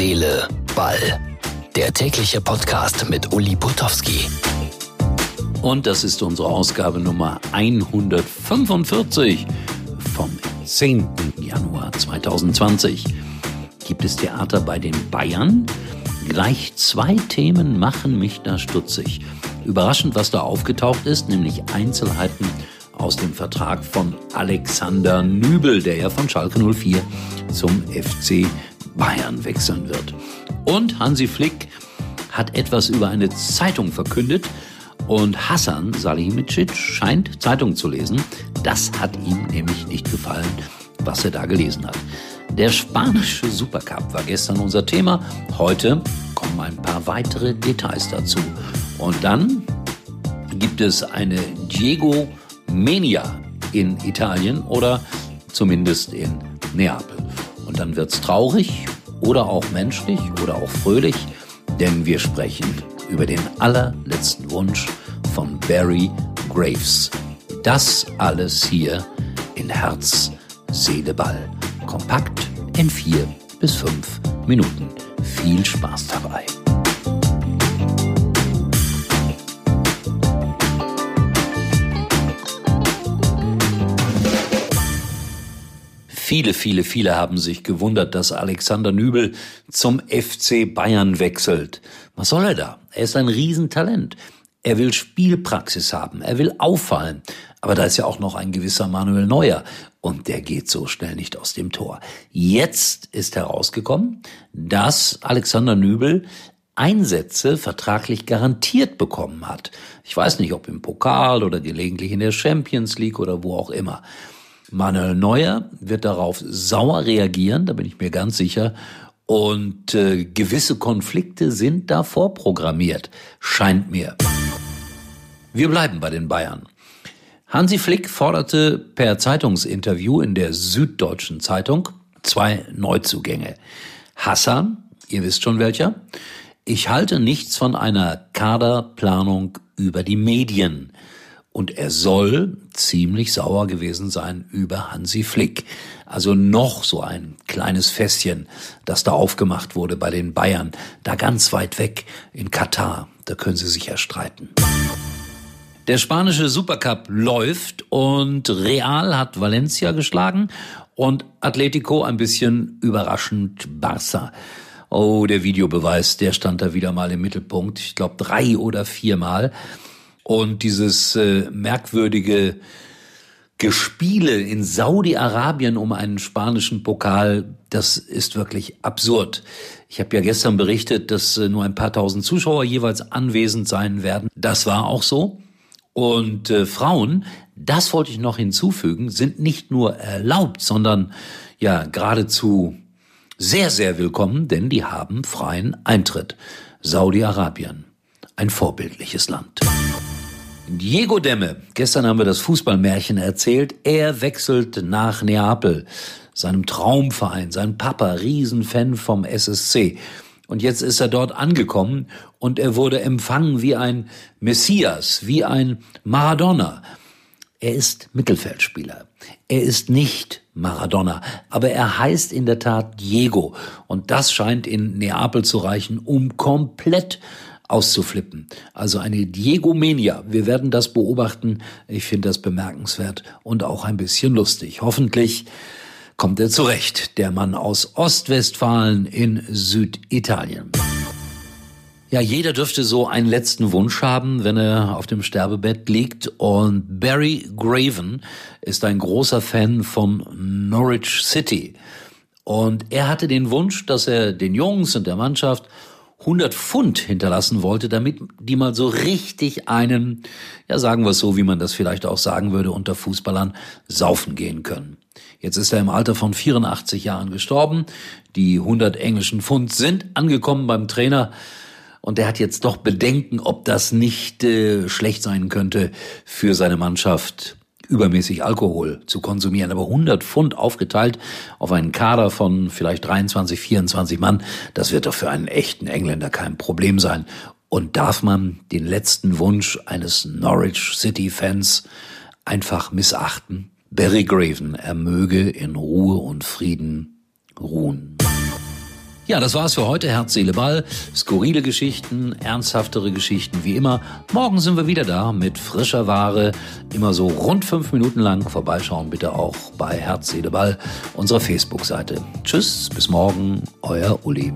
Seele, Ball. Der tägliche Podcast mit Uli Putowski. Und das ist unsere Ausgabe Nummer 145 vom 10. Januar 2020. Gibt es Theater bei den Bayern? Gleich zwei Themen machen mich da stutzig. Überraschend, was da aufgetaucht ist, nämlich Einzelheiten aus dem Vertrag von Alexander Nübel, der ja von Schalke 04 zum FC Bayern wechseln wird. Und Hansi Flick hat etwas über eine Zeitung verkündet und Hassan Salihamidzic scheint Zeitung zu lesen. Das hat ihm nämlich nicht gefallen, was er da gelesen hat. Der spanische Supercup war gestern unser Thema. Heute kommen ein paar weitere Details dazu. Und dann gibt es eine Diego Mania in Italien oder zumindest in Neapel. Dann wird's traurig oder auch menschlich oder auch fröhlich, denn wir sprechen über den allerletzten Wunsch von Barry Graves. Das alles hier in Herz, Seele, Ball. Kompakt in vier bis fünf Minuten. Viel Spaß dabei. Viele, viele, viele haben sich gewundert, dass Alexander Nübel zum FC Bayern wechselt. Was soll er da? Er ist ein Riesentalent. Er will Spielpraxis haben, er will auffallen. Aber da ist ja auch noch ein gewisser Manuel Neuer und der geht so schnell nicht aus dem Tor. Jetzt ist herausgekommen, dass Alexander Nübel Einsätze vertraglich garantiert bekommen hat. Ich weiß nicht, ob im Pokal oder gelegentlich in der Champions League oder wo auch immer. Manuel Neuer wird darauf sauer reagieren, da bin ich mir ganz sicher. Und äh, gewisse Konflikte sind da vorprogrammiert, scheint mir. Wir bleiben bei den Bayern. Hansi Flick forderte per Zeitungsinterview in der Süddeutschen Zeitung zwei Neuzugänge. Hassan, ihr wisst schon welcher, ich halte nichts von einer Kaderplanung über die Medien und er soll ziemlich sauer gewesen sein über Hansi Flick. Also noch so ein kleines Fässchen, das da aufgemacht wurde bei den Bayern, da ganz weit weg in Katar. Da können sie sich ja streiten. Der spanische Supercup läuft und Real hat Valencia geschlagen und Atletico ein bisschen überraschend Barça. Oh, der Videobeweis, der stand da wieder mal im Mittelpunkt. Ich glaube drei oder viermal. Und dieses äh, merkwürdige Gespiele in Saudi-Arabien um einen spanischen Pokal, das ist wirklich absurd. Ich habe ja gestern berichtet, dass äh, nur ein paar tausend Zuschauer jeweils anwesend sein werden. Das war auch so. Und äh, Frauen, das wollte ich noch hinzufügen, sind nicht nur erlaubt, sondern ja geradezu sehr, sehr willkommen, denn die haben freien Eintritt. Saudi-Arabien, ein vorbildliches Land. Diego Demme, gestern haben wir das Fußballmärchen erzählt, er wechselt nach Neapel, seinem Traumverein, sein Papa, Riesenfan vom SSC. Und jetzt ist er dort angekommen und er wurde empfangen wie ein Messias, wie ein Maradona. Er ist Mittelfeldspieler. Er ist nicht Maradona, aber er heißt in der Tat Diego. Und das scheint in Neapel zu reichen, um komplett auszuflippen. Also eine Diego-Mania. Wir werden das beobachten. Ich finde das bemerkenswert und auch ein bisschen lustig. Hoffentlich kommt er zurecht, der Mann aus Ostwestfalen in Süditalien. Ja, jeder dürfte so einen letzten Wunsch haben, wenn er auf dem Sterbebett liegt. Und Barry Graven ist ein großer Fan von Norwich City. Und er hatte den Wunsch, dass er den Jungs und der Mannschaft 100 Pfund hinterlassen wollte, damit die mal so richtig einen, ja sagen wir es so, wie man das vielleicht auch sagen würde unter Fußballern, saufen gehen können. Jetzt ist er im Alter von 84 Jahren gestorben. Die 100 englischen Pfund sind angekommen beim Trainer. Und er hat jetzt doch Bedenken, ob das nicht äh, schlecht sein könnte für seine Mannschaft übermäßig Alkohol zu konsumieren. Aber 100 Pfund aufgeteilt auf einen Kader von vielleicht 23, 24 Mann, das wird doch für einen echten Engländer kein Problem sein. Und darf man den letzten Wunsch eines Norwich City Fans einfach missachten? Barry Graven, er möge in Ruhe und Frieden ruhen. Ja, das war's für heute. Herz, Seele, Ball. Skurrile Geschichten, ernsthaftere Geschichten wie immer. Morgen sind wir wieder da mit frischer Ware. Immer so rund fünf Minuten lang. Vorbeischauen bitte auch bei Herz, Seele, Ball, unserer Facebook-Seite. Tschüss, bis morgen, euer Uli.